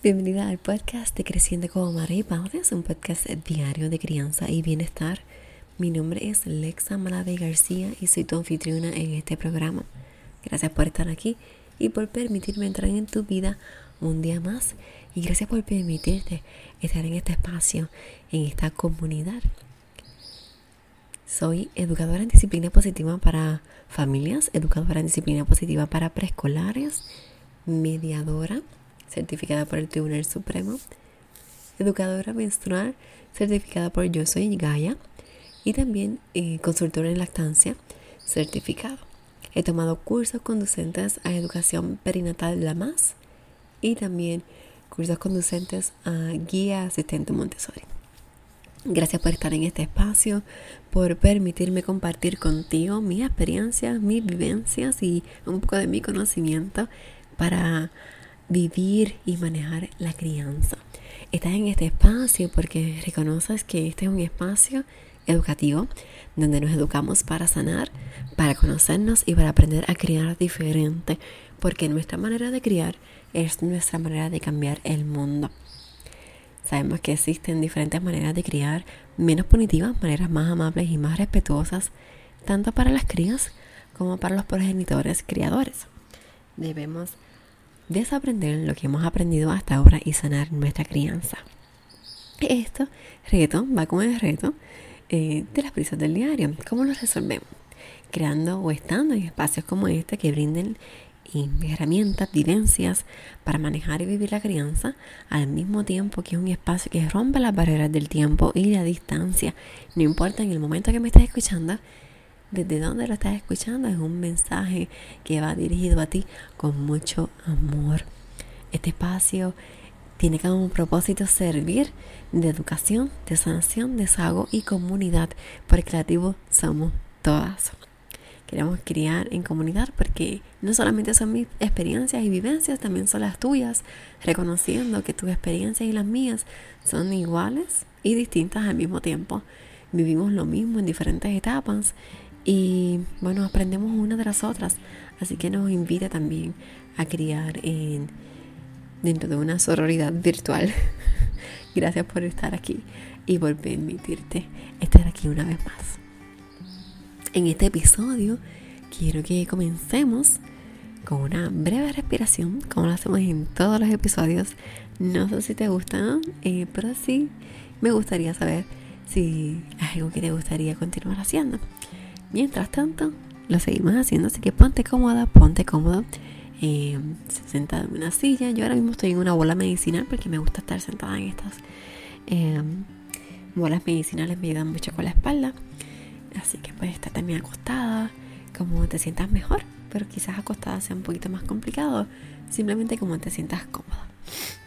Bienvenida al podcast de Creciendo como Madre y Padre, es un podcast diario de crianza y bienestar. Mi nombre es Lexa Malave García y soy tu anfitriona en este programa. Gracias por estar aquí y por permitirme entrar en tu vida un día más y gracias por permitirte estar en este espacio, en esta comunidad. Soy educadora en disciplina positiva para familias, educadora en disciplina positiva para preescolares, mediadora certificada por el Tribunal Supremo, educadora menstrual certificada por Yo Soy Gaia y también eh, consultora en lactancia certificado. He tomado cursos conducentes a educación perinatal la más y también cursos conducentes a guía asistente Montessori. Gracias por estar en este espacio, por permitirme compartir contigo mis experiencias, mis vivencias y un poco de mi conocimiento para vivir y manejar la crianza. Estás en este espacio porque reconoces que este es un espacio educativo donde nos educamos para sanar, para conocernos y para aprender a criar diferente, porque nuestra manera de criar es nuestra manera de cambiar el mundo. Sabemos que existen diferentes maneras de criar, menos punitivas, maneras más amables y más respetuosas, tanto para las crías como para los progenitores criadores. Debemos desaprender lo que hemos aprendido hasta ahora y sanar nuestra crianza. Esto, reto, va con el reto eh, de las prisas del diario. ¿Cómo lo resolvemos? Creando o estando en espacios como este que brinden herramientas, vivencias para manejar y vivir la crianza, al mismo tiempo que es un espacio que rompe las barreras del tiempo y la distancia. No importa en el momento que me estés escuchando, desde dónde lo estás escuchando, es un mensaje que va dirigido a ti con mucho amor. Este espacio tiene como propósito servir de educación, de sanación, desahogo y comunidad, porque creativos somos todas. Queremos criar en comunidad porque no solamente son mis experiencias y vivencias, también son las tuyas, reconociendo que tus experiencias y las mías son iguales y distintas al mismo tiempo. Vivimos lo mismo en diferentes etapas y bueno, aprendemos una de las otras. Así que nos invita también a criar en, dentro de una sororidad virtual. Gracias por estar aquí y por permitirte estar aquí una vez más. En este episodio quiero que comencemos con una breve respiración, como lo hacemos en todos los episodios. No sé si te gustan, eh, pero sí me gustaría saber si es algo que te gustaría continuar haciendo. Mientras tanto, lo seguimos haciendo, así que ponte cómoda, ponte cómodo. Eh, sentada en una silla. Yo ahora mismo estoy en una bola medicinal porque me gusta estar sentada en estas eh, bolas medicinales, me ayudan mucho con la espalda. Así que puedes estar también acostada, como te sientas mejor, pero quizás acostada sea un poquito más complicado. Simplemente como te sientas cómoda.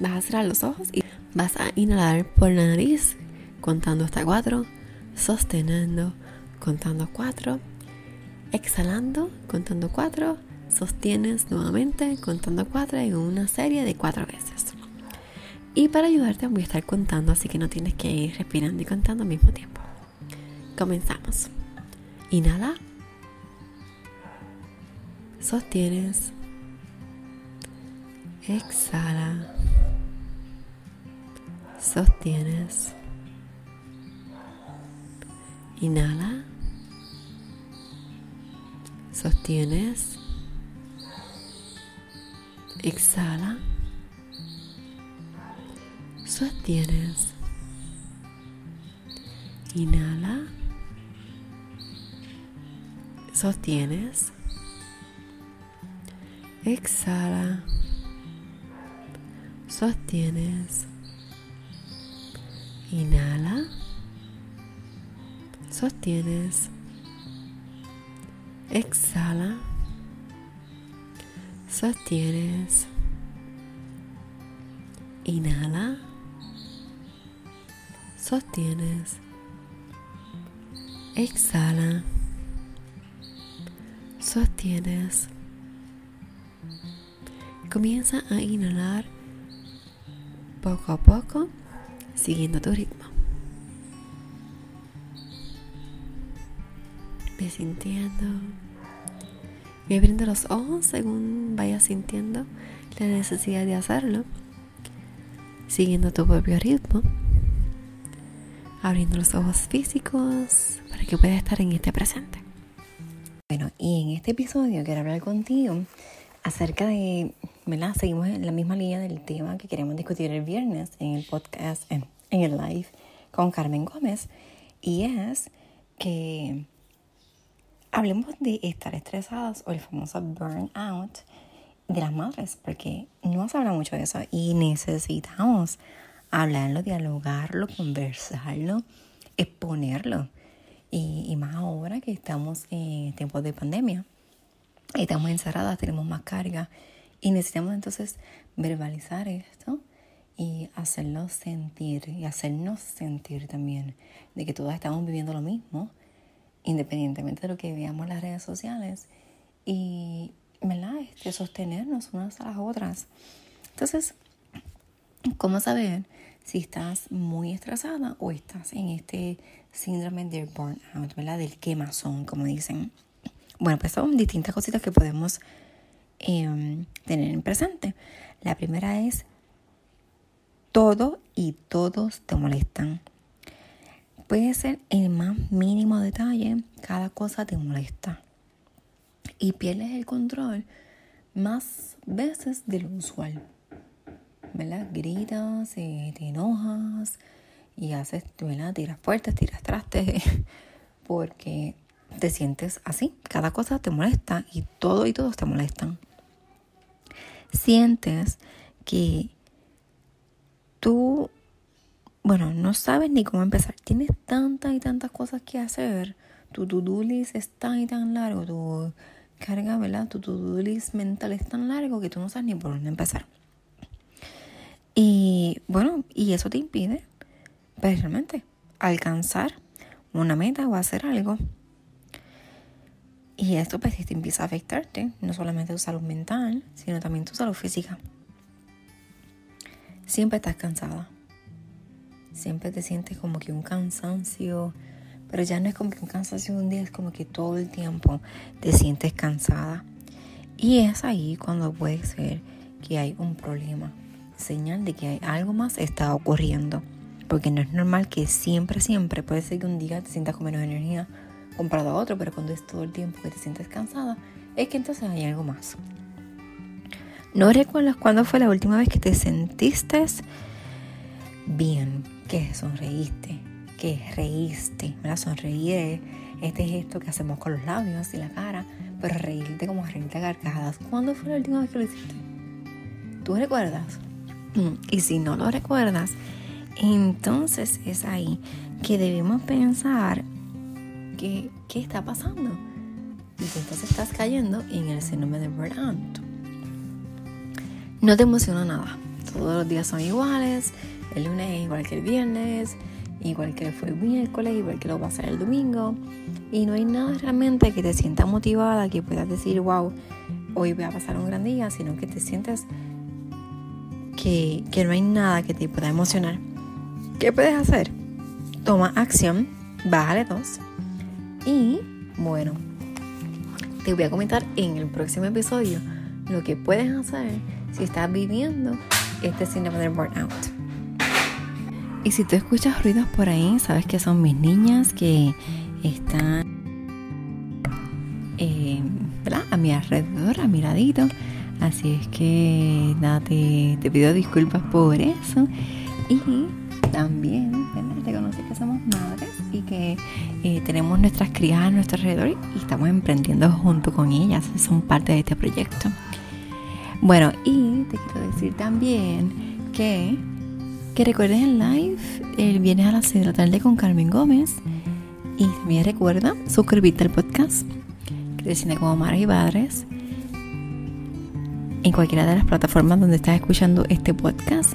Vas a cerrar los ojos y vas a inhalar por la nariz, contando hasta cuatro, sosteniendo contando cuatro, exhalando, contando cuatro, sostienes nuevamente contando cuatro en una serie de cuatro veces. Y para ayudarte voy a estar contando, así que no tienes que ir respirando y contando al mismo tiempo. Comenzamos. Inhala. Sostienes. Exhala. Sostienes. Inhala sostienes, exhala, sostienes, inhala, sostienes, exhala, sostienes, inhala, sostienes, Exhala. Sostienes. Inhala. Sostienes. Exhala. Sostienes. Comienza a inhalar poco a poco, siguiendo tu ritmo. Ve sintiendo. Ve abriendo los ojos según vayas sintiendo la necesidad de hacerlo. siguiendo tu propio ritmo, abriendo los ojos físicos para que puedas estar en este presente. Bueno, y en este episodio quiero hablar contigo acerca de, ¿verdad? Seguimos en la misma línea del tema que queremos discutir el viernes en el podcast, en, en el live con Carmen Gómez, y es que hablemos de estar estresadas o el famoso burnout de las madres, porque no se habla mucho de eso y necesitamos hablarlo, dialogarlo, conversarlo, exponerlo. Y, y más ahora que estamos en tiempos de pandemia, estamos encerradas, tenemos más carga y necesitamos entonces verbalizar esto y hacerlo sentir y hacernos sentir también de que todas estamos viviendo lo mismo, independientemente de lo que veamos en las redes sociales. Y, ¿verdad? Este, sostenernos unas a las otras. Entonces, ¿cómo saber si estás muy estresada o estás en este síndrome de burnout, ¿verdad? Del quemazón, como dicen. Bueno, pues son distintas cositas que podemos em, tener en presente. La primera es todo y todos te molestan. Puede ser el más mínimo detalle, cada cosa te molesta y pierdes el control más veces de lo usual. ¿Verdad? Gritas, eh, te enojas y haces, ¿verdad? Tiras puertas, tiras trastes, porque te sientes así. Cada cosa te molesta y todo y todos te molestan. Sientes que tú, bueno, no sabes ni cómo empezar. Tienes tantas y tantas cosas que hacer. Tu to-do list es tan y tan largo. Tu carga, ¿verdad? Tu to-do list mental es tan largo que tú no sabes ni por dónde empezar. Y bueno, y eso te impide, pues realmente, alcanzar una meta o hacer algo. Y esto pues te empieza a afectarte, no solamente tu salud mental, sino también tu salud física. Siempre estás cansada. Siempre te sientes como que un cansancio pero ya no es como que un cansancio un día, es como que todo el tiempo te sientes cansada. Y es ahí cuando puede ser que hay un problema, señal de que hay algo más está ocurriendo. Porque no es normal que siempre, siempre, puede ser que un día te sientas con menos energía comparado a otro, pero cuando es todo el tiempo que te sientes cansada, es que entonces hay algo más. ¿No recuerdas cuándo fue la última vez que te sentiste bien, que sonreíste, que reíste, ¿verdad? Sonreír este gesto que hacemos con los labios y la cara, pero reírte como reírte a carcajadas. ¿Cuándo fue la última vez que lo hiciste? ¿Tú recuerdas? Mm, y si no lo recuerdas, entonces es ahí que debemos pensar que, qué está pasando. Y que entonces estás cayendo en el síndrome de burnout. No te emociona nada. Todos los días son iguales. El lunes es igual que el viernes igual que fue el miércoles, igual que lo va a ser el domingo. Y no hay nada realmente que te sienta motivada, que puedas decir, wow, hoy voy a pasar un gran día, sino que te sientes que, no hay nada que te pueda emocionar. ¿Qué puedes hacer? Toma acción, bájale dos. Y bueno, te voy a comentar en el próximo episodio lo que puedes hacer si estás viviendo este síndrome de burnout. Y si tú escuchas ruidos por ahí, sabes que son mis niñas que están eh, a mi alrededor, a mi ladito. Así es que nada, te, pido disculpas por eso. Y también ¿verdad? reconocer que somos madres y que eh, tenemos nuestras crías a nuestro alrededor y estamos emprendiendo junto con ellas. Son parte de este proyecto. Bueno, y te quiero decir también que que recuerdes el live el viernes a las 6 de la tarde con Carmen Gómez. Y también recuerda suscribirte al podcast Creciendo como Madres y Padres en cualquiera de las plataformas donde estás escuchando este podcast.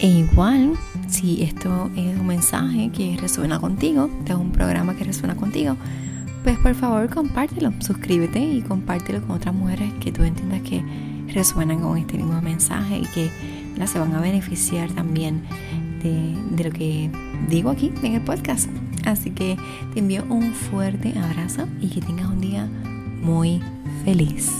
E igual, si esto es un mensaje que resuena contigo, este es un programa que resuena contigo, pues por favor compártelo, suscríbete y compártelo con otras mujeres que tú entiendas que resuenan con este mismo mensaje y que se van a beneficiar también de, de lo que digo aquí en el podcast. Así que te envío un fuerte abrazo y que tengas un día muy feliz.